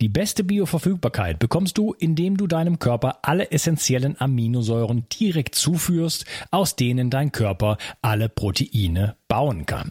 Die beste Bioverfügbarkeit bekommst du, indem du deinem Körper alle essentiellen Aminosäuren direkt zuführst, aus denen dein Körper alle Proteine bauen kann.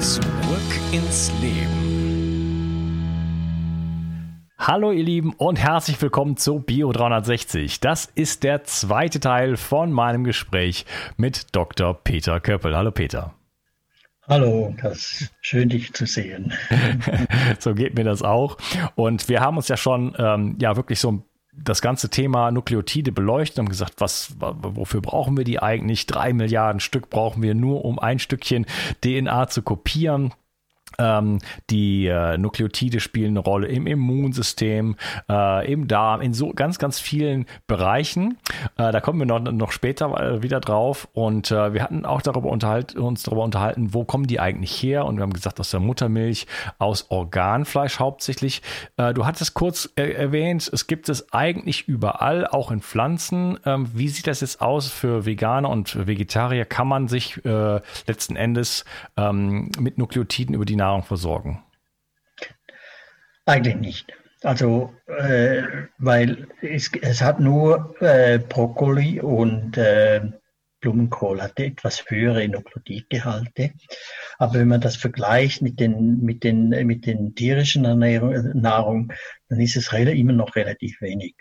Zurück ins Leben. Hallo ihr Lieben und herzlich willkommen zu Bio 360. Das ist der zweite Teil von meinem Gespräch mit Dr. Peter Köppel. Hallo Peter. Hallo, das ist schön dich zu sehen. so geht mir das auch. Und wir haben uns ja schon ähm, ja wirklich so ein das ganze Thema Nukleotide beleuchtet und gesagt, was, wofür brauchen wir die eigentlich? Drei Milliarden Stück brauchen wir nur, um ein Stückchen DNA zu kopieren. Ähm, die äh, Nukleotide spielen eine Rolle im Immunsystem, äh, im Darm, in so ganz, ganz vielen Bereichen. Äh, da kommen wir noch, noch später äh, wieder drauf. Und äh, wir hatten auch darüber unterhalten, uns darüber unterhalten, wo kommen die eigentlich her? Und wir haben gesagt, aus der Muttermilch, aus Organfleisch hauptsächlich. Äh, du hattest kurz erwähnt, es gibt es eigentlich überall, auch in Pflanzen. Ähm, wie sieht das jetzt aus für Veganer und Vegetarier? Kann man sich letzten Endes ähm, mit Nukleotiden über die Nahrung Nahrung versorgen? Eigentlich nicht. Also, äh, weil es, es, hat nur äh, Brokkoli und äh, Blumenkohl hatte etwas höhere Nukleotidgehalte. Aber wenn man das vergleicht mit den, mit den, mit den tierischen Ernährung, Nahrung, dann ist es immer noch relativ wenig.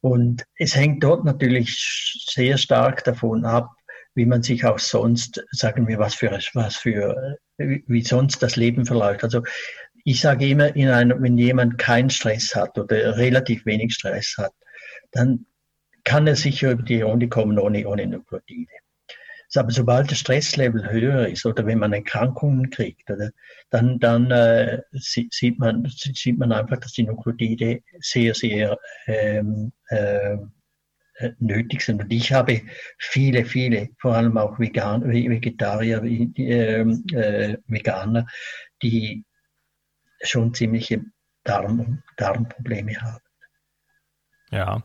Und es hängt dort natürlich sehr stark davon ab, wie man sich auch sonst, sagen wir, was für, was für, wie sonst das Leben verläuft. Also ich sage immer, in einem, wenn jemand keinen Stress hat oder relativ wenig Stress hat, dann kann er sicher über die Runde kommen ohne, ohne Nukleotide. Aber sobald das Stresslevel höher ist oder wenn man Erkrankungen kriegt, oder, dann, dann äh, sieht, man, sieht man einfach, dass die Nukleotide sehr, sehr ähm, äh, äh, nötig sind. Und ich habe viele, viele, vor allem auch Vegan, Vegetarier, äh, äh, Veganer, die schon ziemliche Darm, Darmprobleme haben. Ja,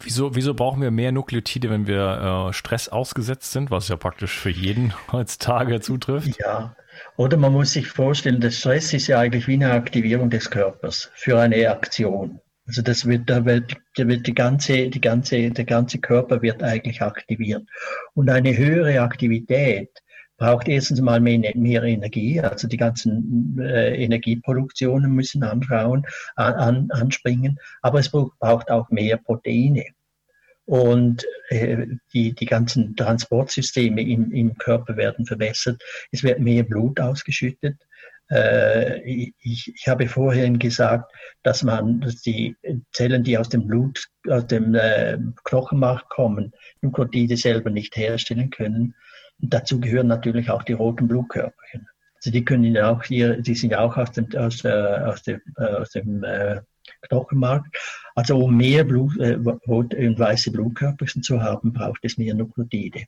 wieso, wieso brauchen wir mehr Nukleotide, wenn wir äh, Stress ausgesetzt sind, was ja praktisch für jeden heutzutage zutrifft? Ja, oder man muss sich vorstellen, der Stress ist ja eigentlich wie eine Aktivierung des Körpers für eine Aktion. Also das wird, da wird, da wird die ganze, die ganze, der ganze Körper wird eigentlich aktiviert. Und eine höhere Aktivität braucht erstens mal mehr, mehr Energie, also die ganzen äh, Energieproduktionen müssen anschauen, an, anspringen, aber es braucht auch mehr Proteine. und äh, die, die ganzen Transportsysteme im, im Körper werden verbessert. Es wird mehr Blut ausgeschüttet. Äh, ich, ich habe vorhin gesagt, dass man, dass die Zellen, die aus dem Blut, aus dem äh, Knochenmark kommen, Nuklotide selber nicht herstellen können. Und dazu gehören natürlich auch die roten Blutkörperchen. Also die können auch hier, die sind ja auch aus dem, aus, äh, aus dem, äh, aus dem äh, Knochenmark. Also um mehr Blut, äh, rot und weiße Blutkörperchen zu haben, braucht es mehr Nuklotide.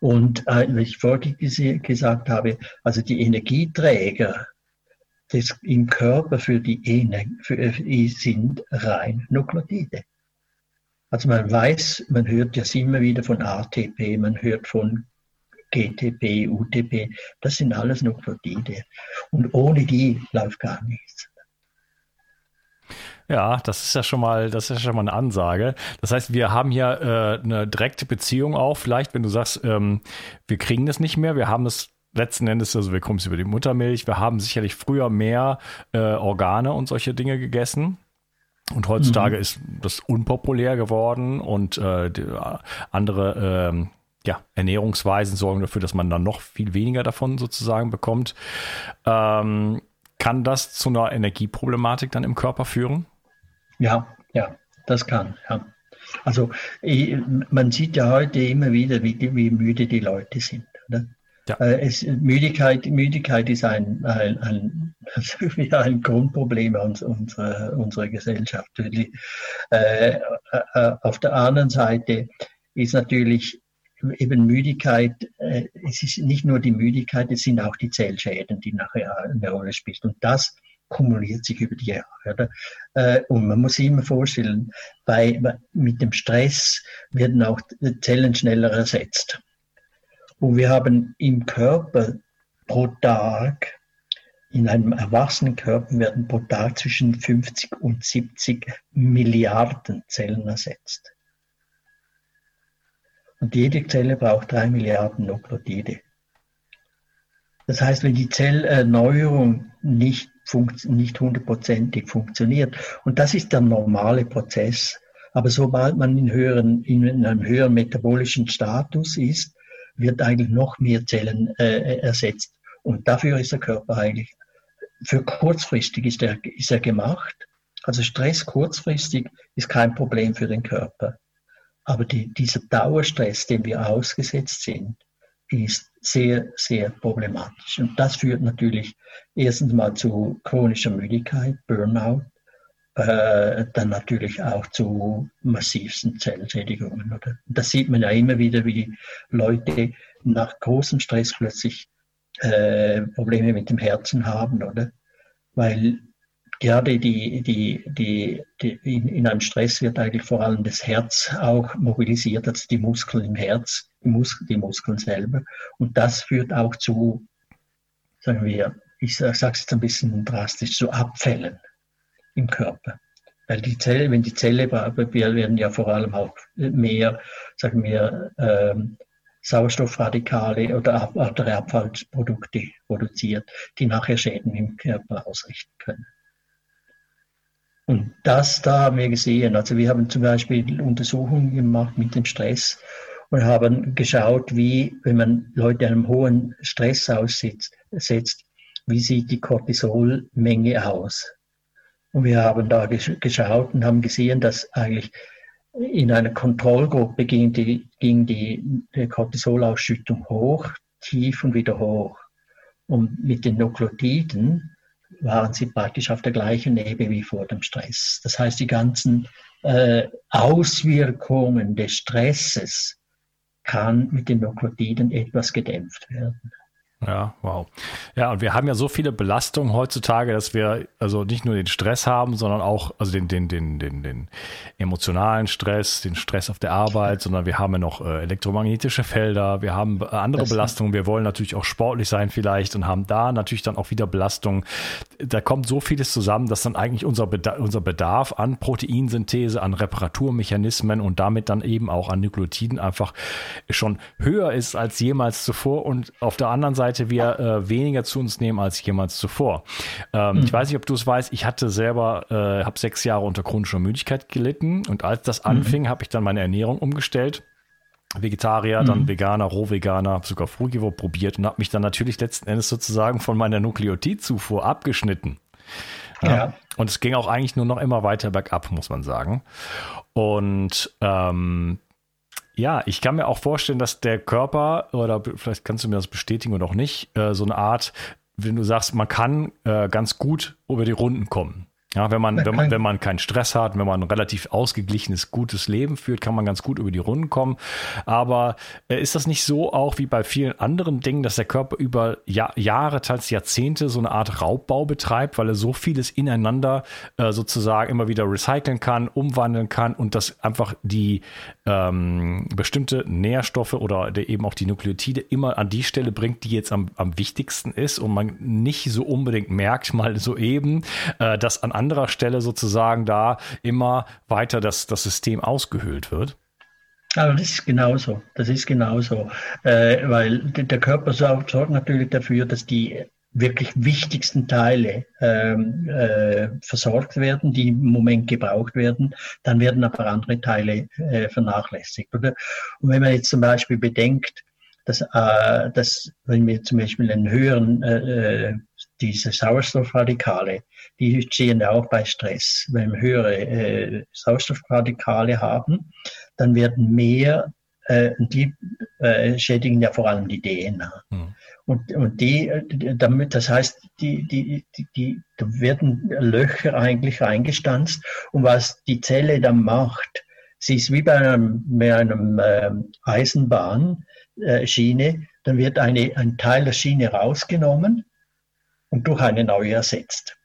Und äh, wie ich vorhin gesagt habe, also die Energieträger des, im Körper für die Energie für, äh, sind rein Nuklotide. Also man weiß, man hört ja immer wieder von ATP, man hört von GTP, UTP, das sind alles Nuklotide. Und ohne die läuft gar nichts. Ja, das ist ja schon mal, das ist ja schon mal eine Ansage. Das heißt, wir haben hier äh, eine direkte Beziehung auch. Vielleicht, wenn du sagst, ähm, wir kriegen das nicht mehr, wir haben es letzten Endes, also wir kommen es über die Muttermilch. Wir haben sicherlich früher mehr äh, Organe und solche Dinge gegessen. Und heutzutage mhm. ist das unpopulär geworden und äh, äh, andere ähm, ja, Ernährungsweisen sorgen dafür, dass man dann noch viel weniger davon sozusagen bekommt. Ähm, kann das zu einer Energieproblematik dann im Körper führen? Ja, ja, das kann. Ja. Also ich, man sieht ja heute immer wieder, wie, wie müde die Leute sind. Oder? Ja. Äh, es, Müdigkeit, Müdigkeit ist ein, ein, ein, ein Grundproblem unserer, unserer Gesellschaft. Äh, äh, auf der anderen Seite ist natürlich eben Müdigkeit, äh, es ist nicht nur die Müdigkeit, es sind auch die Zellschäden, die nachher eine Rolle spielen. Und das kumuliert sich über die Jahre. Oder? Äh, und man muss sich immer vorstellen, bei, mit dem Stress werden auch Zellen schneller ersetzt. Und wir haben im Körper pro Tag, in einem erwachsenen Körper werden pro Tag zwischen 50 und 70 Milliarden Zellen ersetzt. Und jede Zelle braucht drei Milliarden Nuklotide. Das heißt, wenn die Zellerneuerung nicht, nicht hundertprozentig funktioniert, und das ist der normale Prozess, aber sobald man in, höheren, in einem höheren metabolischen Status ist, wird eigentlich noch mehr Zellen äh, ersetzt. Und dafür ist der Körper eigentlich, für kurzfristig ist er, ist er gemacht. Also Stress kurzfristig ist kein Problem für den Körper. Aber die, dieser Dauerstress, dem wir ausgesetzt sind, ist sehr, sehr problematisch. Und das führt natürlich erstens mal zu chronischer Müdigkeit, Burnout, äh, dann natürlich auch zu massivsten Zellschädigungen. Oder? Das sieht man ja immer wieder, wie Leute nach großem Stress plötzlich äh, Probleme mit dem Herzen haben, oder? Weil gerade die, die, die, die in, in, einem Stress wird eigentlich vor allem das Herz auch mobilisiert, also die Muskeln im Herz, die, Mus die Muskeln selber. Und das führt auch zu, sagen wir, ich sage es jetzt ein bisschen drastisch, zu Abfällen im Körper. Weil die Zelle, wenn die Zelle, wir werden ja vor allem auch mehr, sagen wir, ähm, Sauerstoffradikale oder andere Abfallprodukte produziert, die nachher Schäden im Körper ausrichten können. Und das da haben wir gesehen. Also wir haben zum Beispiel Untersuchungen gemacht mit dem Stress und haben geschaut, wie, wenn man Leute einem hohen Stress aussetzt, wie sieht die Cortisolmenge aus. Und wir haben da geschaut und haben gesehen, dass eigentlich in einer Kontrollgruppe ging die, ging die, Cortisolausschüttung hoch, tief und wieder hoch. Und mit den Nukleotiden waren sie praktisch auf der gleichen Ebene wie vor dem Stress. Das heißt, die ganzen äh, Auswirkungen des Stresses kann mit den Nukleotiden etwas gedämpft werden. Ja, wow. Ja, und wir haben ja so viele Belastungen heutzutage, dass wir also nicht nur den Stress haben, sondern auch also den den den den, den emotionalen Stress, den Stress auf der Arbeit, sondern wir haben ja noch äh, elektromagnetische Felder, wir haben andere das Belastungen, wir wollen natürlich auch sportlich sein vielleicht und haben da natürlich dann auch wieder Belastungen. Da kommt so vieles zusammen, dass dann eigentlich unser Bedarf, unser Bedarf an Proteinsynthese, an Reparaturmechanismen und damit dann eben auch an Nukleotiden einfach schon höher ist als jemals zuvor und auf der anderen Seite Seite wir äh, weniger zu uns nehmen als jemals zuvor. Ähm, mhm. Ich weiß nicht, ob du es weißt, ich hatte selber, äh, habe sechs Jahre unter chronischer Müdigkeit gelitten und als das mhm. anfing, habe ich dann meine Ernährung umgestellt. Vegetarier, mhm. dann Veganer, Rohveganer, habe sogar Frugivore probiert und habe mich dann natürlich letzten Endes sozusagen von meiner Nukleotidzufuhr abgeschnitten. Ja. ja. Und es ging auch eigentlich nur noch immer weiter bergab, muss man sagen. Und ähm, ja, ich kann mir auch vorstellen, dass der Körper, oder vielleicht kannst du mir das bestätigen oder auch nicht, äh, so eine Art, wenn du sagst, man kann äh, ganz gut über die Runden kommen. Ja, wenn man, wenn man, wenn man keinen Stress hat, wenn man ein relativ ausgeglichenes, gutes Leben führt, kann man ganz gut über die Runden kommen. Aber äh, ist das nicht so auch wie bei vielen anderen Dingen, dass der Körper über Jahr, Jahre, teils Jahrzehnte so eine Art Raubbau betreibt, weil er so vieles ineinander äh, sozusagen immer wieder recyceln kann, umwandeln kann und dass einfach die ähm, bestimmte Nährstoffe oder eben auch die Nukleotide immer an die Stelle bringt, die jetzt am, am wichtigsten ist und man nicht so unbedingt merkt, mal so eben, äh, dass an anderer Stelle sozusagen da immer weiter das, das System ausgehöhlt wird? Also das ist genauso. Das ist genauso. Äh, weil der Körper sorgt, sorgt natürlich dafür, dass die wirklich wichtigsten Teile ähm, äh, versorgt werden, die im Moment gebraucht werden, dann werden aber andere Teile äh, vernachlässigt. Oder? Und wenn man jetzt zum Beispiel bedenkt, dass, äh, dass wenn wir zum Beispiel einen höheren, äh, äh diese Sauerstoffradikale, die stehen ja auch bei Stress. Wenn wir höhere äh, Sauerstoffradikale haben, dann werden mehr, äh, die äh, schädigen ja vor allem die DNA. Mhm. Und, und die, damit, das heißt, die, die, die, die, da werden Löcher eigentlich reingestanzt. Und was die Zelle dann macht, sie ist wie bei einem, bei einem äh, Eisenbahnschiene, äh, dann wird eine, ein Teil der Schiene rausgenommen und durch eine neue ersetzt.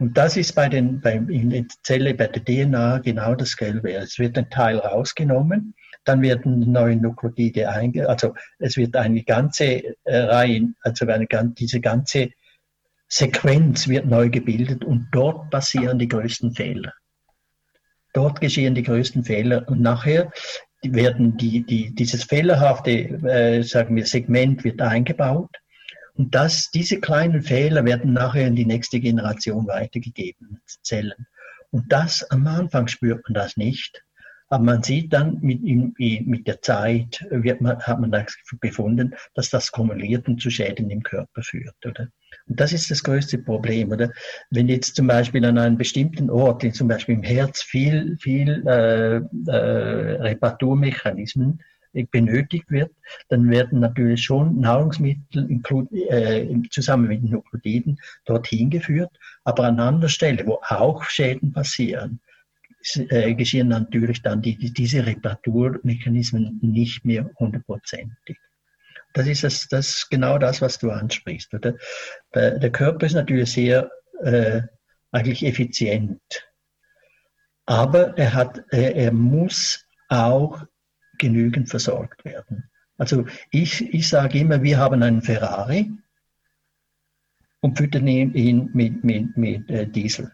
Und das ist bei den, bei, in der Zelle, bei der DNA genau das Gelbe. Es wird ein Teil rausgenommen, dann werden neue Nukleotide einge, also es wird eine ganze äh, Reihe, also eine, diese ganze Sequenz wird neu gebildet und dort passieren die größten Fehler. Dort geschehen die größten Fehler und nachher werden die, die, dieses fehlerhafte, äh, sagen wir, Segment wird eingebaut und das, diese kleinen Fehler werden nachher in die nächste Generation weitergegeben, Zellen. Und das, am Anfang spürt man das nicht. Aber man sieht dann mit, mit der Zeit, man, hat man das gefunden, dass das kumuliert und zu Schäden im Körper führt. Oder? Und das ist das größte Problem. Oder? Wenn jetzt zum Beispiel an einem bestimmten Ort, zum Beispiel im Herz, viel, viel äh, äh, Reparaturmechanismen benötigt wird, dann werden natürlich schon Nahrungsmittel äh, zusammen mit den Nukleotiden dorthin geführt. Aber an anderer Stelle, wo auch Schäden passieren, äh, geschehen natürlich dann die, die, diese Reparaturmechanismen nicht mehr hundertprozentig. Das ist das, das genau das, was du ansprichst. Oder? Der Körper ist natürlich sehr äh, eigentlich effizient, aber er hat, er, er muss auch genügend versorgt werden. Also ich, ich sage immer, wir haben einen Ferrari und füttern ihn mit, mit, mit äh, Diesel.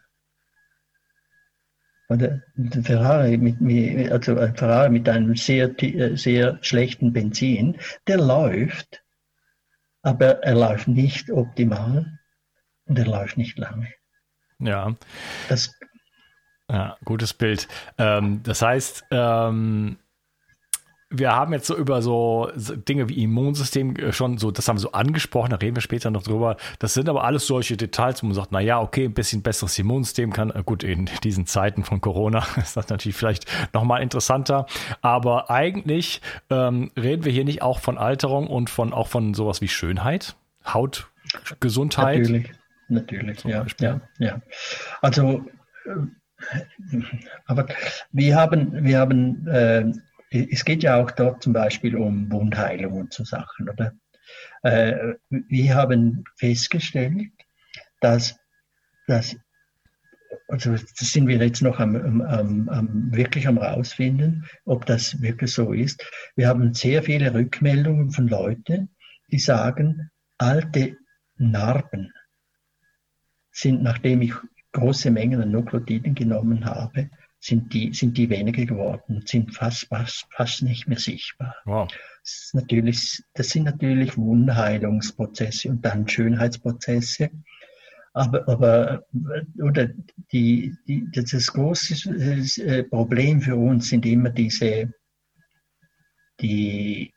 Und ein Ferrari mit, also ein Ferrari mit einem sehr, äh, sehr schlechten Benzin, der läuft, aber er läuft nicht optimal und er läuft nicht lange. Ja. Das, ja, gutes Bild. Ähm, das heißt, ähm, wir haben jetzt so über so Dinge wie Immunsystem äh, schon so, das haben wir so angesprochen, da reden wir später noch drüber. Das sind aber alles solche Details, wo man sagt, na ja, okay, ein bisschen besseres Immunsystem kann, äh, gut, in diesen Zeiten von Corona ist das natürlich vielleicht nochmal interessanter. Aber eigentlich ähm, reden wir hier nicht auch von Alterung und von auch von sowas wie Schönheit, Hautgesundheit. Natürlich, natürlich, ja, ja, ja. Also, äh, aber wir haben, wir haben äh, es geht ja auch dort zum Beispiel um Wundheilung und so Sachen, oder? Äh, wir haben festgestellt, dass, dass also das sind wir jetzt noch am, am, am, wirklich am rausfinden, ob das wirklich so ist. Wir haben sehr viele Rückmeldungen von Leuten, die sagen, alte Narben sind, nachdem ich große Mengen an Nukleotiden genommen habe, sind die, sind die weniger geworden, sind fast, fast, fast nicht mehr sichtbar. Wow. Das, natürlich, das sind natürlich Wundheilungsprozesse und dann Schönheitsprozesse. Aber, aber oder die, die, das große äh, Problem für uns sind immer diese, die,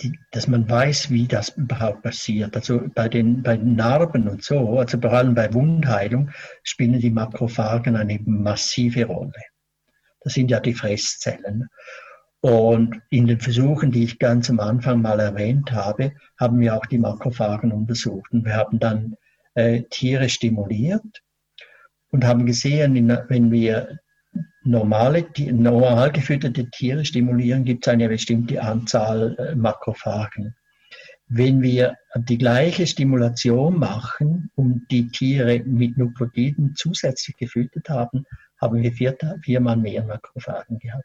die, dass man weiß, wie das überhaupt passiert. Also bei den, bei den Narben und so, also vor allem bei Wundheilung, spielen die Makrophagen eine massive Rolle. Das sind ja die Fresszellen. Und in den Versuchen, die ich ganz am Anfang mal erwähnt habe, haben wir auch die Makrophagen untersucht. Und wir haben dann äh, Tiere stimuliert und haben gesehen, in, wenn wir normale, normal gefütterte Tiere stimulieren, gibt es eine bestimmte Anzahl äh, Makrophagen. Wenn wir die gleiche Stimulation machen und die Tiere mit Nukleotiden zusätzlich gefüttert haben, haben wir vier, viermal mehr Makrophagen gehabt.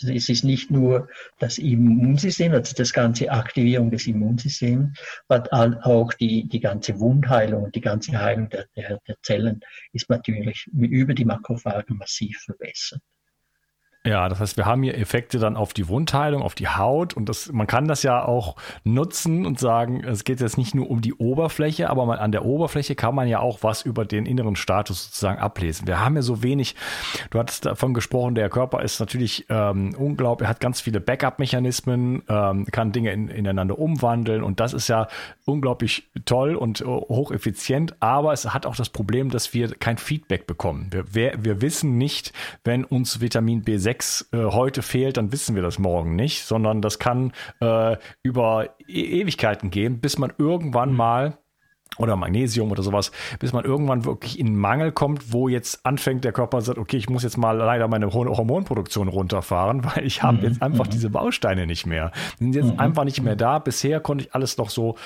Also es ist nicht nur das Immunsystem, also das ganze Aktivierung des Immunsystems, sondern auch die, die ganze Wundheilung und die ganze Heilung der, der, der Zellen ist natürlich über die Makrophagen massiv verbessert. Ja, das heißt, wir haben hier Effekte dann auf die Wundheilung, auf die Haut und das, man kann das ja auch nutzen und sagen, es geht jetzt nicht nur um die Oberfläche, aber man, an der Oberfläche kann man ja auch was über den inneren Status sozusagen ablesen. Wir haben ja so wenig, du hattest davon gesprochen, der Körper ist natürlich ähm, unglaublich, er hat ganz viele Backup-Mechanismen, ähm, kann Dinge in, ineinander umwandeln und das ist ja unglaublich toll und äh, hocheffizient, aber es hat auch das Problem, dass wir kein Feedback bekommen. Wir, wir, wir wissen nicht, wenn uns Vitamin B6 6 äh, heute fehlt, dann wissen wir das morgen nicht, sondern das kann äh, über e Ewigkeiten gehen, bis man irgendwann mhm. mal oder Magnesium oder sowas, bis man irgendwann wirklich in Mangel kommt, wo jetzt anfängt der Körper sagt, okay, ich muss jetzt mal leider meine Hormonproduktion runterfahren, weil ich habe mhm. jetzt einfach mhm. diese Bausteine nicht mehr. Die sind jetzt mhm. einfach nicht mehr da. Bisher konnte ich alles noch so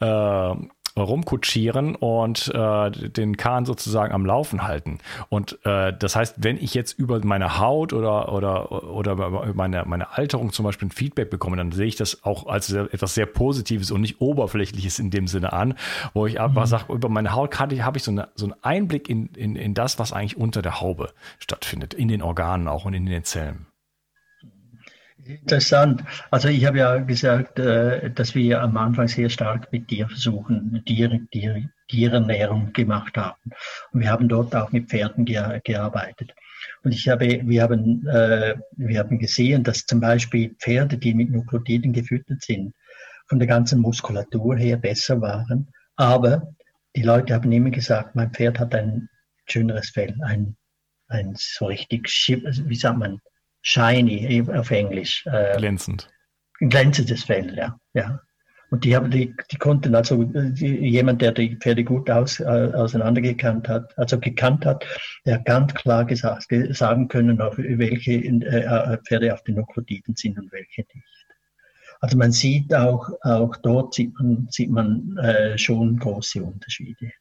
äh, rumkutschieren und äh, den Kahn sozusagen am Laufen halten. Und äh, das heißt, wenn ich jetzt über meine Haut oder, oder, oder meine, meine Alterung zum Beispiel ein Feedback bekomme, dann sehe ich das auch als etwas sehr Positives und nicht Oberflächliches in dem Sinne an, wo ich einfach mhm. sage, über meine Haut habe ich so, eine, so einen Einblick in, in, in das, was eigentlich unter der Haube stattfindet, in den Organen auch und in den Zellen. Interessant. Also ich habe ja gesagt, äh, dass wir am Anfang sehr stark mit Tierversuchen, Tier, Tier, Tierernährung gemacht haben. Und wir haben dort auch mit Pferden gearbeitet. Und ich habe, wir haben, äh, wir haben gesehen, dass zum Beispiel Pferde, die mit Nukleotiden gefüttert sind, von der ganzen Muskulatur her besser waren. Aber die Leute haben immer gesagt, mein Pferd hat ein schöneres Fell, ein, ein so richtig, wie sagt man, shiny auf Englisch. Äh, Glänzend. Glänzendes Fell, ja. ja. Und die haben, die, die konnten also die, jemand, der die Pferde gut aus, äh, auseinandergekannt hat, also gekannt hat, der ganz klar gesagt, sagen können, auf welche äh, äh, Pferde auf den Nukleotiden sind und welche nicht. Also man sieht auch, auch dort sieht man, sieht man äh, schon große Unterschiede.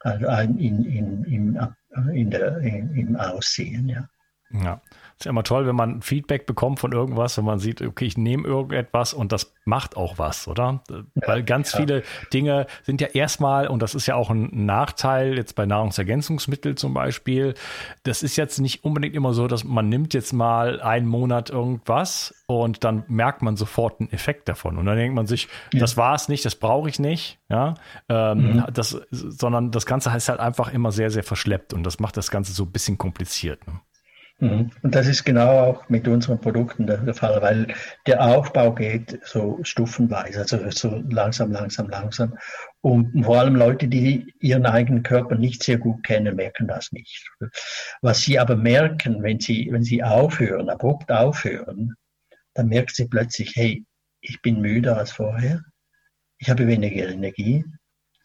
Also in, in, in, in der, in, im Aussehen, ja. Ja. Ist immer toll, wenn man Feedback bekommt von irgendwas, wenn man sieht, okay, ich nehme irgendetwas und das macht auch was, oder? Weil ganz ja. viele Dinge sind ja erstmal, und das ist ja auch ein Nachteil jetzt bei Nahrungsergänzungsmitteln zum Beispiel, das ist jetzt nicht unbedingt immer so, dass man nimmt jetzt mal einen Monat irgendwas und dann merkt man sofort einen Effekt davon. Und dann denkt man sich, ja. das war es nicht, das brauche ich nicht, ja. Ähm, mhm. das, sondern das Ganze ist halt einfach immer sehr, sehr verschleppt und das macht das Ganze so ein bisschen kompliziert. Ne? Mhm. Und das ist genau auch mit unseren Produkten der, Fall, weil der Aufbau geht so stufenweise, also so langsam, langsam, langsam. Und vor allem Leute, die ihren eigenen Körper nicht sehr gut kennen, merken das nicht. Was sie aber merken, wenn sie, wenn sie aufhören, abrupt aufhören, dann merken sie plötzlich, hey, ich bin müder als vorher, ich habe weniger Energie,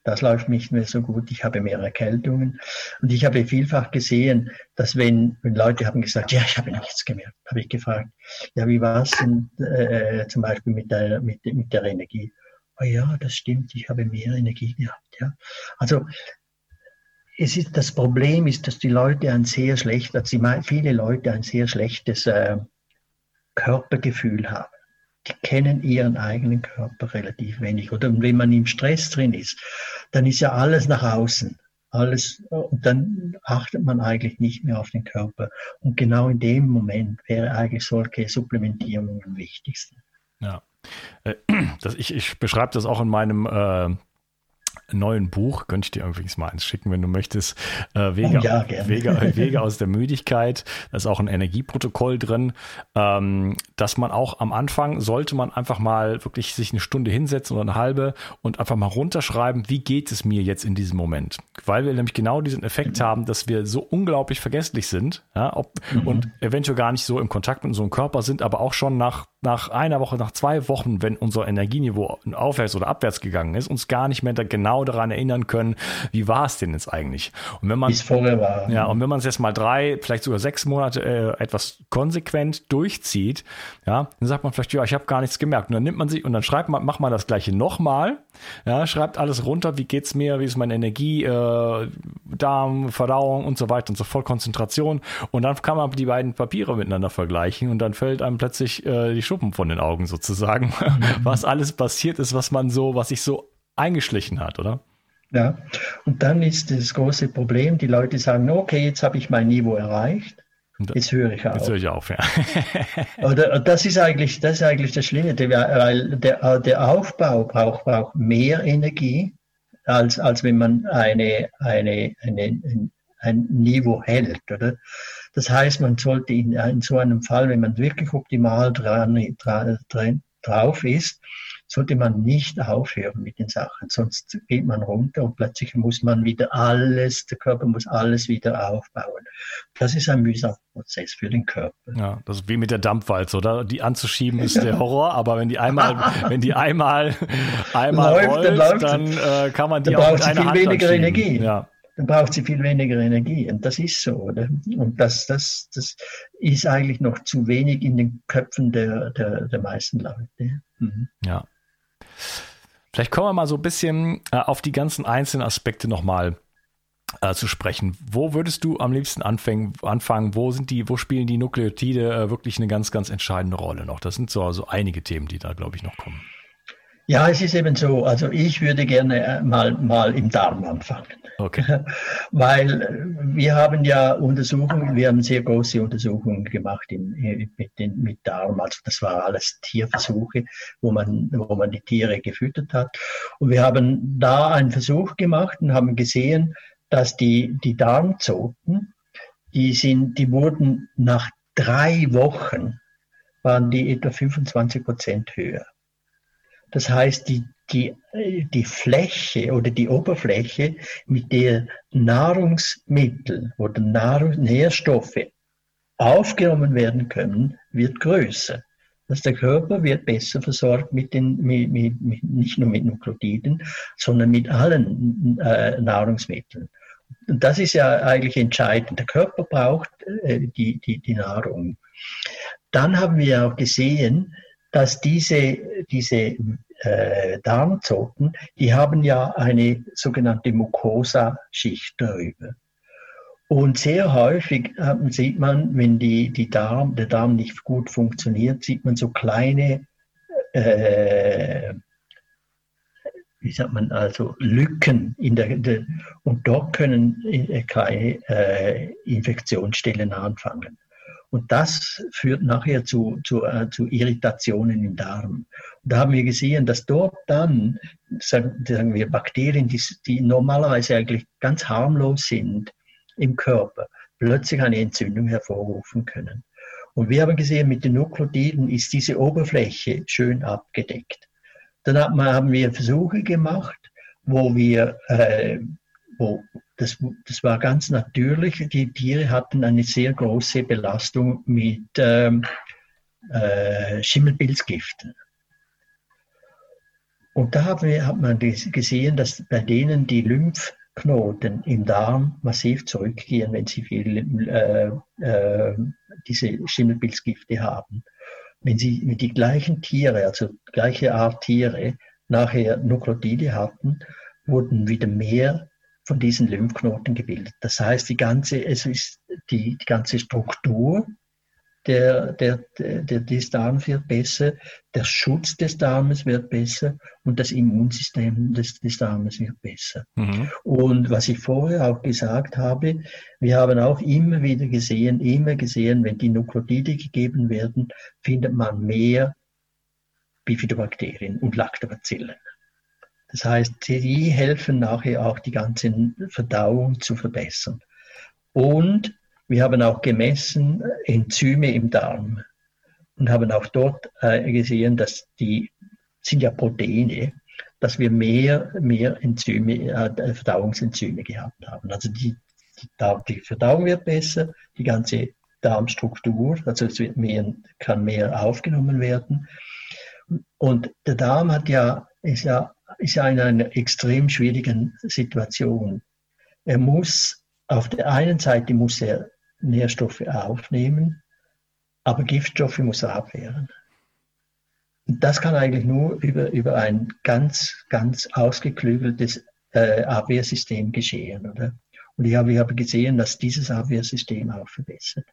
das läuft nicht mehr so gut, ich habe mehr Erkältungen. Und ich habe vielfach gesehen, dass wenn, wenn Leute haben gesagt, ja, ich habe nichts gemerkt, habe ich gefragt, ja, wie war es denn äh, zum Beispiel mit der, mit, mit der Energie? Oh ja, das stimmt, ich habe mehr Energie gehabt. Ja. Also es ist, das Problem ist, dass die Leute ein sehr schlechtes, viele Leute ein sehr schlechtes äh, Körpergefühl haben die kennen ihren eigenen Körper relativ wenig. Oder wenn man im Stress drin ist, dann ist ja alles nach außen. Alles, und dann achtet man eigentlich nicht mehr auf den Körper. Und genau in dem Moment wäre eigentlich solche Supplementierung am wichtigsten. Ja. Äh, das, ich, ich beschreibe das auch in meinem äh, neuen Buch, könnte ich dir übrigens mal eins schicken, wenn du möchtest, äh, Wege, oh ja, Wege, Wege aus der Müdigkeit. Da ist auch ein Energieprotokoll drin, ähm, dass man auch am Anfang sollte man einfach mal wirklich sich eine Stunde hinsetzen oder eine halbe und einfach mal runterschreiben, wie geht es mir jetzt in diesem Moment? Weil wir nämlich genau diesen Effekt mhm. haben, dass wir so unglaublich vergesslich sind ja, ob, mhm. und eventuell gar nicht so im Kontakt mit unserem Körper sind, aber auch schon nach nach einer Woche, nach zwei Wochen, wenn unser Energieniveau aufwärts oder abwärts gegangen ist, uns gar nicht mehr da genau daran erinnern können, wie war es denn jetzt eigentlich? Und wenn man es vorher war. Ja, und wenn man es jetzt mal drei, vielleicht sogar sechs Monate äh, etwas konsequent durchzieht, ja, dann sagt man vielleicht, ja, ich habe gar nichts gemerkt. Und dann nimmt man sich und dann schreibt man, macht man das gleiche nochmal, ja, schreibt alles runter, wie geht's mir, wie ist meine Energie, äh, Darm, Verdauung und so weiter und so fort, Konzentration. Und dann kann man die beiden Papiere miteinander vergleichen und dann fällt einem plötzlich äh, die Schuppen von den Augen sozusagen, mhm. was alles passiert ist, was man so, was sich so eingeschlichen hat, oder? Ja, und dann ist das große Problem, die Leute sagen, okay, jetzt habe ich mein Niveau erreicht, jetzt höre ich auf. Jetzt höre ich auf, ja. Oder, das ist eigentlich, das ist eigentlich das Schlimme, weil der, der Aufbau braucht, braucht mehr Energie, als, als wenn man eine, eine, eine, ein Niveau hält, oder? Das heißt, man sollte in, in so einem Fall, wenn man wirklich optimal dran, dran, drauf ist, sollte man nicht aufhören mit den Sachen, sonst geht man runter und plötzlich muss man wieder alles, der Körper muss alles wieder aufbauen. Das ist ein mühsamer Prozess für den Körper. Ja, das ist wie mit der Dampfwalze, oder? Die anzuschieben ist der Horror, aber wenn die einmal, wenn die einmal, einmal läuft, rollt, dann, dann äh, kann man die dann auch mit einer viel Hand weniger Energie. Ja dann braucht sie viel weniger Energie. Und das ist so, oder? Und das, das, das ist eigentlich noch zu wenig in den Köpfen der, der, der meisten Leute. Mhm. Ja. Vielleicht kommen wir mal so ein bisschen äh, auf die ganzen einzelnen Aspekte nochmal äh, zu sprechen. Wo würdest du am liebsten anfangen, anfangen? Wo sind die, wo spielen die Nukleotide äh, wirklich eine ganz, ganz entscheidende Rolle noch? Das sind so also einige Themen, die da, glaube ich, noch kommen. Ja, es ist eben so. Also ich würde gerne äh, mal, mal im Darm anfangen. Okay. Weil äh, wir haben ja Untersuchungen, wir haben sehr große Untersuchungen gemacht in, mit, den, mit Darm. Also das war alles Tierversuche, wo man, wo man die Tiere gefüttert hat. Und wir haben da einen Versuch gemacht und haben gesehen, dass die, die Darmzoten, die sind, die wurden nach drei Wochen, waren die etwa 25 Prozent höher. Das heißt, die, die, die Fläche oder die Oberfläche, mit der Nahrungsmittel oder Nahrung, Nährstoffe aufgenommen werden können, wird größer. Dass der Körper wird besser versorgt mit den, mit, mit, mit, nicht nur mit Nukleotiden, sondern mit allen äh, Nahrungsmitteln. Und das ist ja eigentlich entscheidend. Der Körper braucht äh, die, die, die Nahrung. Dann haben wir auch gesehen, dass diese, diese äh, Darmzoten, die haben ja eine sogenannte Mucosa-Schicht darüber. Und sehr häufig äh, sieht man, wenn die, die Darm, der Darm nicht gut funktioniert, sieht man so kleine, äh, wie sagt man, also Lücken in der, der und dort können äh, kleine äh, Infektionsstellen anfangen. Und das führt nachher zu, zu, äh, zu Irritationen im Darm. Und da haben wir gesehen, dass dort dann, sagen, wir, Bakterien, die, die normalerweise eigentlich ganz harmlos sind im Körper, plötzlich eine Entzündung hervorrufen können. Und wir haben gesehen, mit den Nukleotiden ist diese Oberfläche schön abgedeckt. Dann haben wir Versuche gemacht, wo wir äh, wo das, das war ganz natürlich. Die Tiere hatten eine sehr große Belastung mit ähm, äh, Schimmelpilzgiften. Und da hat man gesehen, dass bei denen die Lymphknoten im Darm massiv zurückgehen, wenn sie viel äh, äh, diese Schimmelpilzgifte haben. Wenn sie mit die gleichen Tiere, also gleiche Art Tiere, nachher Nukleotide hatten, wurden wieder mehr von diesen Lymphknoten gebildet. Das heißt, die ganze, es ist die, die ganze Struktur der, der, der, des Darms wird besser, der Schutz des Darmes wird besser und das Immunsystem des, des Darmes wird besser. Mhm. Und was ich vorher auch gesagt habe, wir haben auch immer wieder gesehen, immer gesehen, wenn die Nukleotide gegeben werden, findet man mehr Bifidobakterien und Lactobacillen. Das heißt, die helfen nachher auch die ganze Verdauung zu verbessern. Und wir haben auch gemessen Enzyme im Darm und haben auch dort äh, gesehen, dass die sind ja Proteine, dass wir mehr, mehr Enzyme, äh, Verdauungsenzyme gehabt haben. Also die, die, die Verdauung wird besser, die ganze Darmstruktur, also es wird mehr, kann mehr aufgenommen werden. Und der Darm hat ja, ist ja, ist ja in einer extrem schwierigen Situation. Er muss, auf der einen Seite muss er Nährstoffe aufnehmen, aber Giftstoffe muss er abwehren. Und das kann eigentlich nur über, über ein ganz, ganz ausgeklügeltes äh, Abwehrsystem geschehen. Oder? Und ich habe, ich habe gesehen, dass dieses Abwehrsystem auch verbessert.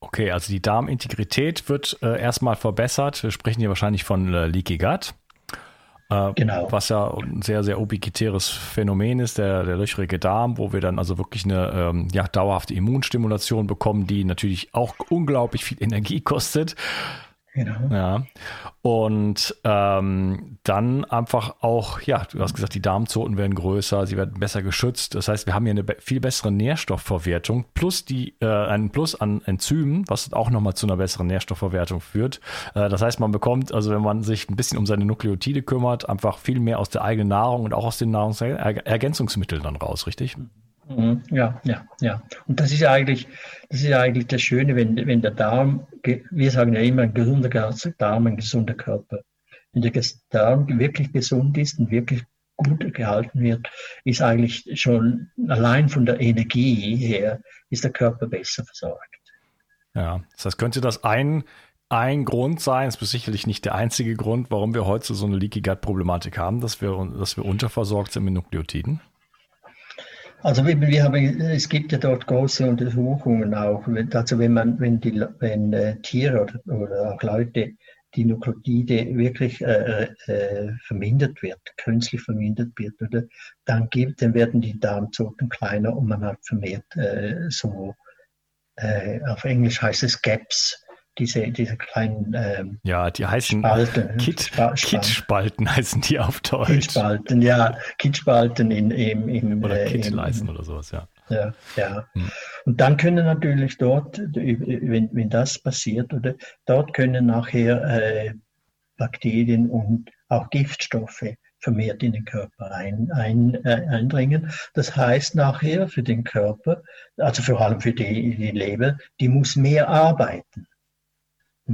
Okay, also die Darmintegrität wird äh, erstmal verbessert. Wir sprechen hier wahrscheinlich von äh, Leaky Gut. Äh, genau. Was ja ein sehr, sehr ubiquitäres Phänomen ist, der, der löchrige Darm, wo wir dann also wirklich eine ähm, ja, dauerhafte Immunstimulation bekommen, die natürlich auch unglaublich viel Energie kostet. Genau. Ja. Und ähm, dann einfach auch, ja, du hast gesagt, die Darmzoten werden größer, sie werden besser geschützt. Das heißt, wir haben hier eine viel bessere Nährstoffverwertung plus die, äh, ein Plus an Enzymen, was auch nochmal zu einer besseren Nährstoffverwertung führt. Äh, das heißt, man bekommt, also wenn man sich ein bisschen um seine Nukleotide kümmert, einfach viel mehr aus der eigenen Nahrung und auch aus den Nahrungsergänzungsmitteln dann raus, richtig? Mhm. Ja, ja, ja. Und das ist eigentlich, das ist eigentlich das Schöne, wenn, wenn der Darm, wir sagen ja immer, ein gesunder Darm, ein gesunder Körper. Wenn der Darm wirklich gesund ist und wirklich gut gehalten wird, ist eigentlich schon allein von der Energie her, ist der Körper besser versorgt. Ja, das heißt, könnte das ein, ein Grund sein, es ist sicherlich nicht der einzige Grund, warum wir heute so eine Leaky Gut Problematik haben, dass wir, dass wir unterversorgt sind mit Nukleotiden? Also wir haben, es gibt ja dort große Untersuchungen auch. Also wenn man, wenn die, wenn äh, Tiere oder, oder, auch Leute die Nukleotide wirklich äh, äh, vermindert wird, künstlich vermindert wird, oder dann gibt, dann werden die Darmzoten kleiner und man hat vermehrt äh, so, äh, auf Englisch heißt es Gaps, diese, diese kleinen ähm, Ja, die heißen Spalten. Kit, Sp Kit-Spalten heißen die auf Deutsch. Kit-Spalten, ja. Kit-Spalten in, im, im Oder äh, Kit-Leisten oder sowas, ja. Ja, ja. Hm. Und dann können natürlich dort, wenn, wenn das passiert, oder dort können nachher äh, Bakterien und auch Giftstoffe vermehrt in den Körper ein, ein, äh, eindringen. Das heißt nachher für den Körper, also vor allem für die, die Leber, die muss mehr arbeiten.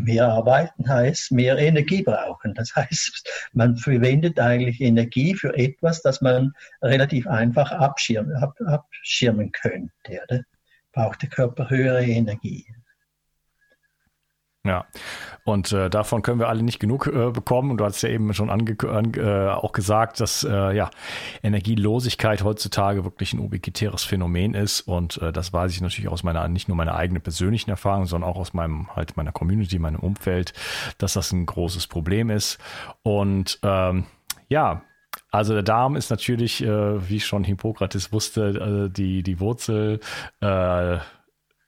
Mehr arbeiten heißt mehr Energie brauchen. Das heißt, man verwendet eigentlich Energie für etwas, das man relativ einfach abschirmen, abschirmen könnte. Oder? Braucht der Körper höhere Energie. Ja, und äh, davon können wir alle nicht genug äh, bekommen. Und du hast ja eben schon ange äh, auch gesagt, dass äh, ja, Energielosigkeit heutzutage wirklich ein ubiquitäres Phänomen ist. Und äh, das weiß ich natürlich aus meiner, nicht nur meiner eigenen persönlichen Erfahrung, sondern auch aus meinem, halt meiner Community, meinem Umfeld, dass das ein großes Problem ist. Und ähm, ja, also der Darm ist natürlich, äh, wie schon Hippokrates wusste, äh, die, die Wurzel äh,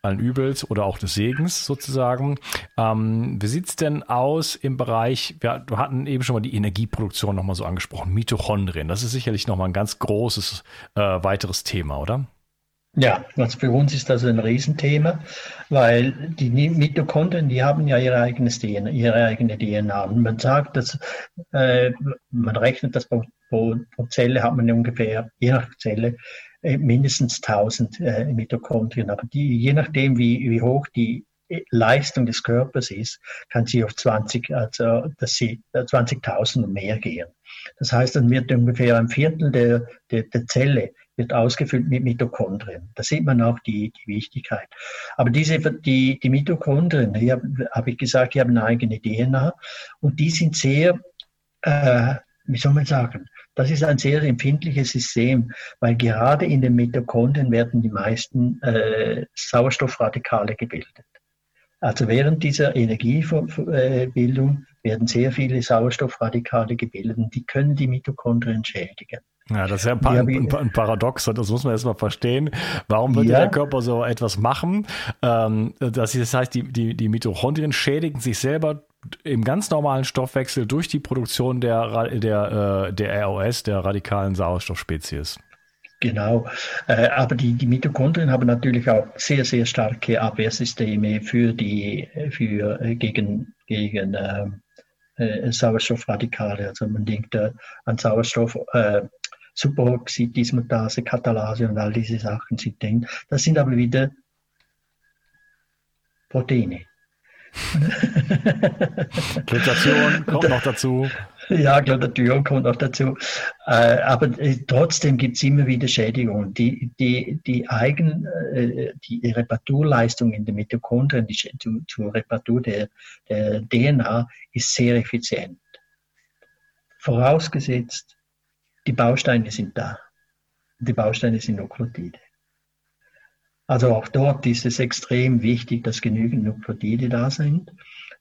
allen Übels oder auch des Segens sozusagen. Ähm, wie sieht es denn aus im Bereich, wir, hatten eben schon mal die Energieproduktion nochmal so angesprochen, Mitochondrien. Das ist sicherlich nochmal ein ganz großes äh, weiteres Thema, oder? Ja, für uns ist das ein Riesenthema, weil die Mitochondrien, die haben ja ihre, eigenes DNA, ihre eigene DNA. Und man sagt, dass äh, man rechnet, dass pro, pro, Zelle hat man ungefähr, je nach Zelle, äh, mindestens 1000 äh, Mitochondrien. Aber die, je nachdem, wie, wie hoch die Leistung des Körpers ist, kann sie auf 20, also dass sie 20.000 und mehr gehen. Das heißt, dann wird ungefähr ein Viertel der, der, der Zelle wird ausgefüllt mit Mitochondrien. Da sieht man auch die, die Wichtigkeit. Aber diese, die, die Mitochondrien, hier habe hab ich gesagt, die haben eine eigene DNA und die sind sehr, äh, wie soll man sagen, das ist ein sehr empfindliches System, weil gerade in den Mitochondrien werden die meisten äh, Sauerstoffradikale gebildet. Also während dieser Energiebildung werden sehr viele Sauerstoffradikale gebildet und die können die Mitochondrien schädigen. Ja, das ist ja ein, ein, ein Paradox, das muss man erstmal verstehen. Warum würde ja. der Körper so etwas machen? Ähm, das heißt, die, die, die Mitochondrien schädigen sich selber im ganz normalen Stoffwechsel durch die Produktion der, der, äh, der ROS, der radikalen Sauerstoffspezies. Genau, äh, aber die, die Mitochondrien haben natürlich auch sehr, sehr starke Abwehrsysteme für die, für, äh, gegen, gegen äh, Sauerstoffradikale. Also man denkt äh, an Sauerstoff, äh, Superoxid-Dismutase, Katalase und all diese Sachen. Sie denken, das sind aber wieder Proteine. Glutation kommt noch dazu. Ja, Glutation kommt noch dazu. Äh, aber äh, trotzdem gibt es immer wieder Schädigungen. Die, die, die, Eigen, äh, die Reparaturleistung in den Mitochondrien, die, zur, zur Reparatur der, der DNA, ist sehr effizient. Vorausgesetzt, die Bausteine sind da. Die Bausteine sind Nukleotide. Also auch dort ist es extrem wichtig, dass genügend Nukleotide da sind,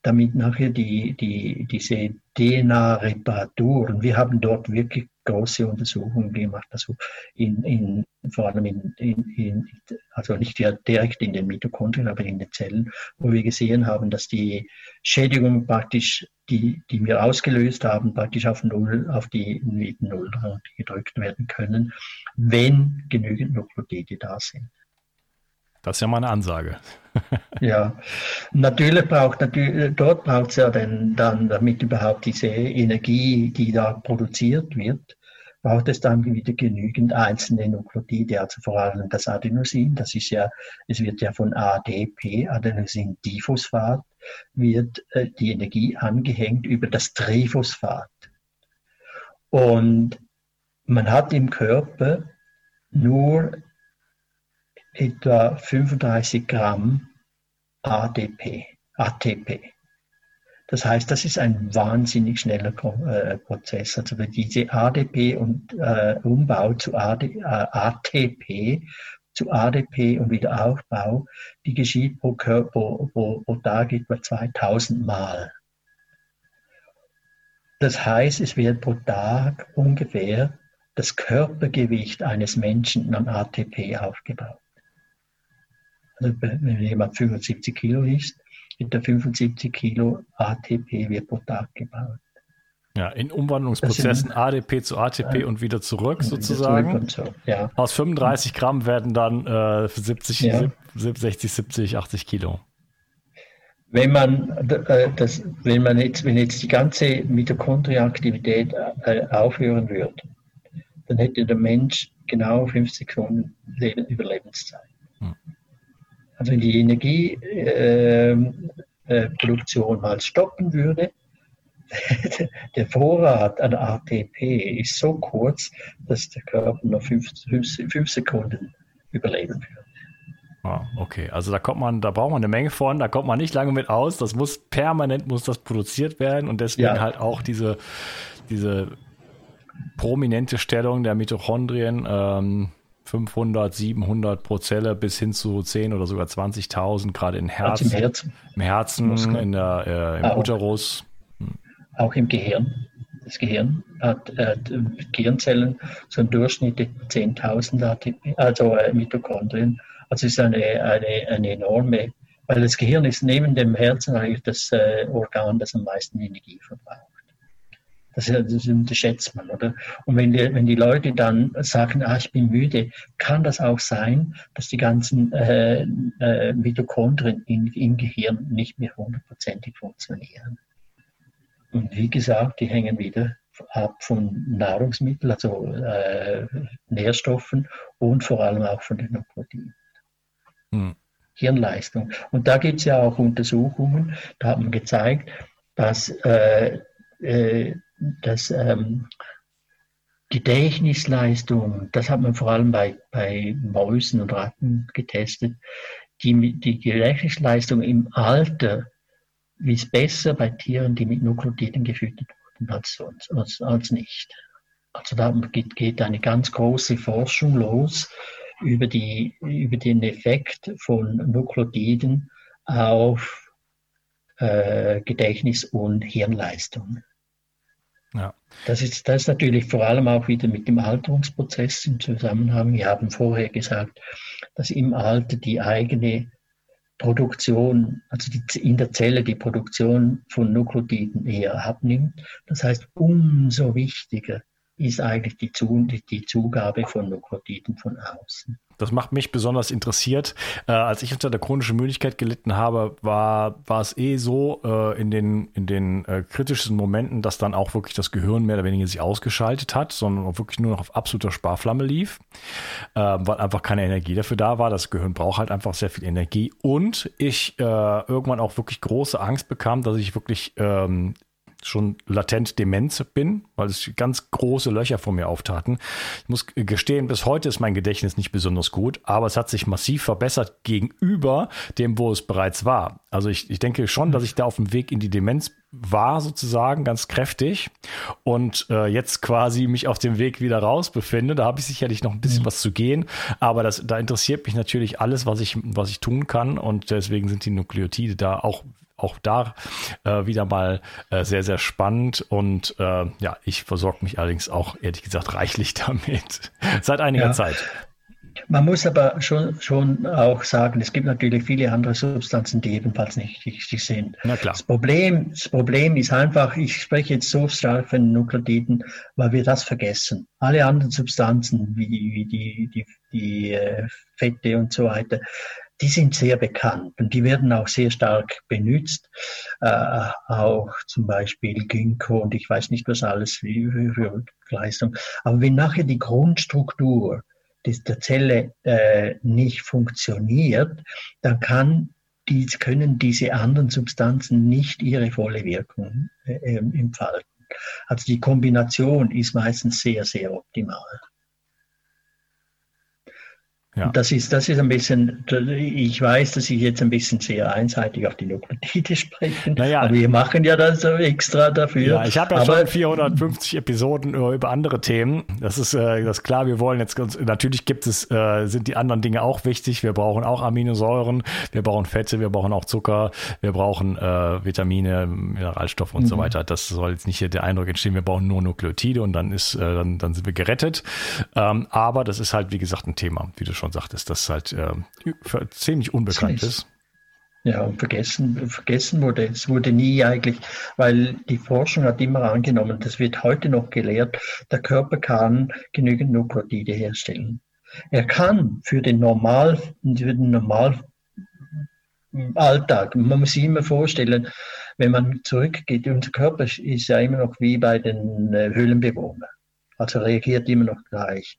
damit nachher die, die, diese DNA-Reparatur, und wir haben dort wirklich große Untersuchungen gemacht, also in, in, vor allem in, in, in, also nicht direkt in den Mitochondrien, aber in den Zellen, wo wir gesehen haben, dass die Schädigung praktisch, die, die wir ausgelöst haben, praktisch auf Null, auf die Null gedrückt werden können, wenn genügend Nukleotide da sind. Das ist ja mal eine Ansage. ja, natürlich braucht natürlich, dort braucht es ja dann, dann, damit überhaupt diese Energie, die da produziert wird, braucht es dann wieder genügend einzelne Nukleotide, also vor allem das Adenosin, das ist ja, es wird ja von ADP, Adenosin-Diphosphat, wird äh, die Energie angehängt über das Triphosphat. Und man hat im Körper nur etwa 35 Gramm ADP, ATP. Das heißt, das ist ein wahnsinnig schneller äh, Prozess. Also diese ADP und äh, Umbau zu AD, äh, ATP zu ADP und Wiederaufbau, die geschieht pro, pro, pro, pro Tag etwa 2000 Mal. Das heißt, es wird pro Tag ungefähr das Körpergewicht eines Menschen an ATP aufgebaut. Also wenn jemand 75 Kilo ist, wird der 75 Kilo ATP wird pro Tag gebaut. Ja, in Umwandlungsprozessen ADP zu ATP und wieder zurück sozusagen. Wieder zurück so, ja. Aus 35 Gramm werden dann äh, 70, ja. 60, 70, 80 Kilo. Wenn man, äh, das, wenn man jetzt, wenn jetzt die ganze Mitochondrienaktivität äh, aufhören würde, dann hätte der Mensch genau 50 Sekunden Überlebenszeit. Also die Energieproduktion ähm, äh, mal stoppen würde, der Vorrat an ATP ist so kurz, dass der Körper noch fünf, fünf, fünf Sekunden überleben würde. Ah, okay, also da kommt man, da braucht man eine Menge von, da kommt man nicht lange mit aus. Das muss permanent muss das produziert werden und deswegen ja. halt auch diese, diese prominente Stellung der Mitochondrien. Ähm, 500, 700 pro Zelle bis hin zu 10 oder sogar 20.000, gerade in Herzen, also im Herzen, im, Herzen in der, äh, im auch, Uterus. Auch im Gehirn. Das Gehirn hat äh, Gehirnzellen so im Durchschnitt 10.000 also äh, Mitochondrien. Also es ist eine, eine, eine enorme, weil das Gehirn ist neben dem Herzen eigentlich das äh, Organ, das am meisten Energie verbraucht. Das, das unterschätzt man, oder? Und wenn die, wenn die Leute dann sagen, ah, ich bin müde, kann das auch sein, dass die ganzen äh, äh, Mitochondrien in, im Gehirn nicht mehr hundertprozentig funktionieren. Und wie gesagt, die hängen wieder ab von Nahrungsmitteln, also äh, Nährstoffen und vor allem auch von den Proteinen. Hm. Hirnleistung. Und da gibt es ja auch Untersuchungen, da hat man gezeigt, dass äh, äh, dass ähm, die Gedächtnisleistung, das hat man vor allem bei, bei Mäusen und Ratten getestet, die, die Gedächtnisleistung im Alter ist besser bei Tieren, die mit Nukleotiden gefüttert wurden, als, als, als nicht. Also da geht, geht eine ganz große Forschung los über, die, über den Effekt von Nukleotiden auf äh, Gedächtnis und Hirnleistung. Ja. Das, ist, das ist natürlich vor allem auch wieder mit dem Alterungsprozess im Zusammenhang. Wir haben vorher gesagt, dass im Alter die eigene Produktion, also die, in der Zelle die Produktion von Nukleotiden eher abnimmt. Das heißt, umso wichtiger ist eigentlich die, die, Zugabe von Nukleotiden von außen. Das macht mich besonders interessiert. Äh, als ich unter der chronischen Müdigkeit gelitten habe, war, war es eh so äh, in den, in den äh, kritischsten Momenten, dass dann auch wirklich das Gehirn mehr oder weniger sich ausgeschaltet hat, sondern auch wirklich nur noch auf absoluter Sparflamme lief, äh, weil einfach keine Energie dafür da war. Das Gehirn braucht halt einfach sehr viel Energie. Und ich äh, irgendwann auch wirklich große Angst bekam, dass ich wirklich ähm, schon latent Demenz bin, weil es ganz große Löcher vor mir auftaten. Ich muss gestehen, bis heute ist mein Gedächtnis nicht besonders gut, aber es hat sich massiv verbessert gegenüber dem, wo es bereits war. Also ich, ich denke schon, dass ich da auf dem Weg in die Demenz war sozusagen ganz kräftig und äh, jetzt quasi mich auf dem Weg wieder raus befinde. Da habe ich sicherlich noch ein bisschen mhm. was zu gehen, aber das, da interessiert mich natürlich alles, was ich, was ich tun kann und deswegen sind die Nukleotide da auch auch da äh, wieder mal äh, sehr, sehr spannend. Und äh, ja, ich versorge mich allerdings auch, ehrlich gesagt, reichlich damit. Seit einiger ja. Zeit. Man muss aber schon, schon auch sagen, es gibt natürlich viele andere Substanzen, die ebenfalls nicht wichtig sind. Na klar. Das Problem, das Problem ist einfach, ich spreche jetzt so stark von Nukleotiden, weil wir das vergessen. Alle anderen Substanzen, wie, wie die, die, die äh, Fette und so weiter, die sind sehr bekannt und die werden auch sehr stark benutzt. Äh, auch zum Beispiel Ginkgo und ich weiß nicht was alles für, für Leistung. Aber wenn nachher die Grundstruktur der Zelle äh, nicht funktioniert, dann kann die, können diese anderen Substanzen nicht ihre volle Wirkung äh, entfalten. Also die Kombination ist meistens sehr, sehr optimal. Ja. Das ist, das ist ein bisschen, ich weiß, dass ich jetzt ein bisschen sehr einseitig auf die Nukleotide spreche, naja, aber wir machen ja das so extra dafür. Ja, ich habe ja aber, schon 450 Episoden über andere Themen. Das ist, äh, das ist klar, wir wollen jetzt, natürlich gibt es, äh, sind die anderen Dinge auch wichtig. Wir brauchen auch Aminosäuren, wir brauchen Fette, wir brauchen auch Zucker, wir brauchen äh, Vitamine, Mineralstoffe und mhm. so weiter. Das soll jetzt nicht hier der Eindruck entstehen, wir brauchen nur Nukleotide und dann ist, äh, dann, dann sind wir gerettet. Ähm, aber das ist halt, wie gesagt, ein Thema, wie du schon schon sagtest, das halt äh, ziemlich unbekannt ist. Ja, und vergessen, vergessen wurde, es wurde nie eigentlich, weil die Forschung hat immer angenommen, das wird heute noch gelehrt, der Körper kann genügend Nukleotide herstellen. Er kann für den Normal, für den Normal Alltag, man muss sich immer vorstellen, wenn man zurückgeht, unser Körper ist ja immer noch wie bei den äh, Höhlenbewohnern. Also reagiert immer noch gleich.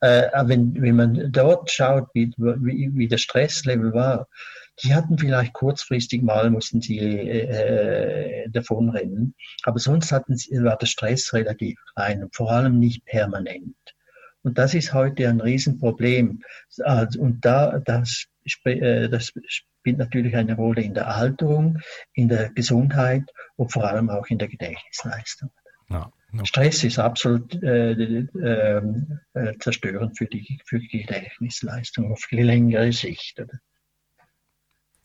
Äh, wenn, wenn man dort schaut, wie, wie, wie das Stresslevel war, die hatten vielleicht kurzfristig mal, mussten sie äh, davonrennen, aber sonst hatten sie, war der Stress relativ klein und vor allem nicht permanent. Und das ist heute ein Riesenproblem. Also, und da, das, äh, das spielt natürlich eine Rolle in der Alterung, in der Gesundheit und vor allem auch in der Gedächtnisleistung. Ja. Stress ist absolut äh, äh, äh, zerstörend für die, für die Gedächtnisleistung auf die längere Sicht. Oder?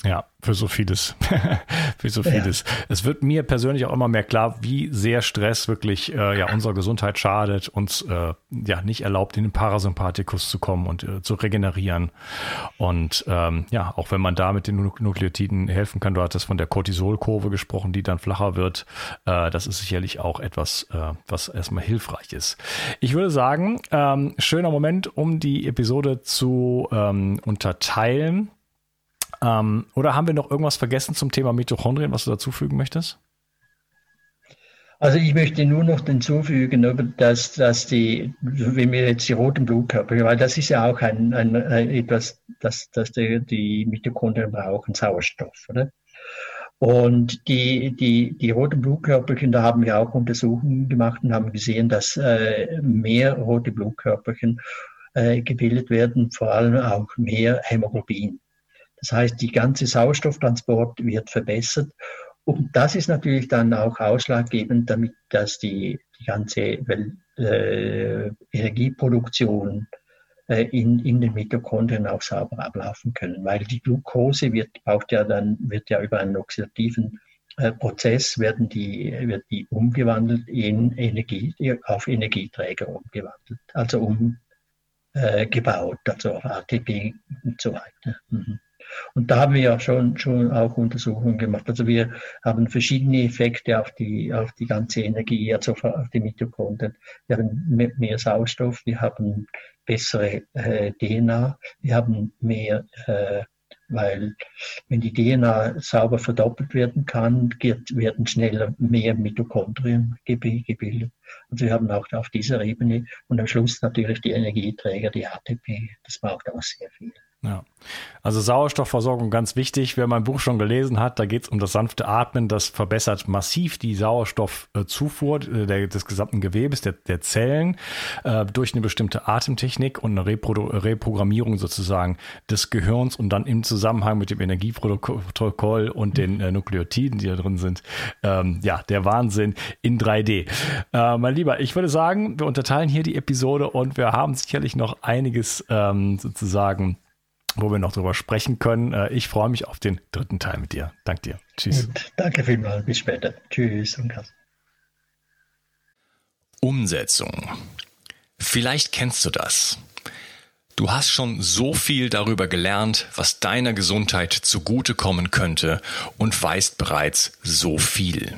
Ja, für so vieles. für so vieles. Ja. Es wird mir persönlich auch immer mehr klar, wie sehr Stress wirklich äh, ja unserer Gesundheit schadet, uns äh, ja nicht erlaubt, in den Parasympathikus zu kommen und äh, zu regenerieren. Und ähm, ja, auch wenn man da mit den Nukleotiden helfen kann, du hattest von der Cortisolkurve gesprochen, die dann flacher wird. Äh, das ist sicherlich auch etwas, äh, was erstmal hilfreich ist. Ich würde sagen, ähm, schöner Moment, um die Episode zu ähm, unterteilen. Ähm, oder haben wir noch irgendwas vergessen zum Thema Mitochondrien, was du dazufügen möchtest? Also ich möchte nur noch hinzufügen, dass, dass die, wenn wir jetzt die roten Blutkörper, weil das ist ja auch ein, ein, ein etwas, dass, dass die, die Mitochondrien brauchen Sauerstoff, oder? Und die, die, die roten Blutkörperchen, da haben wir auch Untersuchungen gemacht und haben gesehen, dass äh, mehr rote Blutkörperchen äh, gebildet werden, vor allem auch mehr Hämoglobin. Das heißt, die ganze Sauerstofftransport wird verbessert. Und das ist natürlich dann auch ausschlaggebend, damit dass die, die ganze äh, Energieproduktion äh, in, in den Mitochondrien auch sauber ablaufen können. Weil die Glucose wird, braucht ja dann, wird ja über einen oxidativen äh, Prozess werden die, wird die umgewandelt in Energie, auf Energieträger umgewandelt, also umgebaut, also auf ATP und so weiter. Mhm. Und da haben wir ja schon, schon auch Untersuchungen gemacht. Also wir haben verschiedene Effekte auf die, auf die ganze Energie, also auf die Mitochondrien. Wir haben mehr Sauerstoff, wir haben bessere äh, DNA, wir haben mehr äh, weil wenn die DNA sauber verdoppelt werden kann, werden schneller mehr Mitochondrien gebildet. Also wir haben auch auf dieser Ebene und am Schluss natürlich die Energieträger, die ATP, das braucht auch sehr viel. Ja. Also Sauerstoffversorgung ganz wichtig. Wer mein Buch schon gelesen hat, da geht es um das sanfte Atmen. Das verbessert massiv die Sauerstoffzufuhr äh, der, des gesamten Gewebes, der, der Zellen, äh, durch eine bestimmte Atemtechnik und eine Repro Reprogrammierung sozusagen des Gehirns und dann im Zusammenhang mit dem Energieprotokoll und den äh, Nukleotiden, die da drin sind. Ähm, ja, der Wahnsinn in 3D. Äh, mein Lieber, ich würde sagen, wir unterteilen hier die Episode und wir haben sicherlich noch einiges ähm, sozusagen wo wir noch drüber sprechen können. Äh, ich freue mich auf den dritten Teil mit dir. Dank dir. Tschüss. Danke vielmals. Bis später. Tschüss und Umsetzung. Vielleicht kennst du das. Du hast schon so viel darüber gelernt, was deiner Gesundheit zugutekommen könnte und weißt bereits so viel.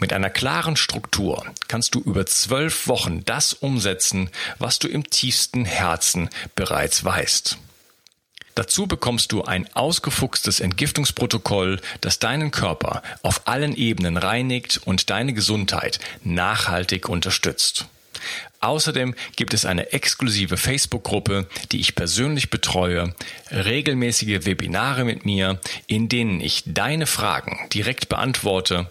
Mit einer klaren Struktur kannst du über zwölf Wochen das umsetzen, was du im tiefsten Herzen bereits weißt. Dazu bekommst du ein ausgefuchstes Entgiftungsprotokoll, das deinen Körper auf allen Ebenen reinigt und deine Gesundheit nachhaltig unterstützt. Außerdem gibt es eine exklusive Facebook-Gruppe, die ich persönlich betreue, regelmäßige Webinare mit mir, in denen ich deine Fragen direkt beantworte,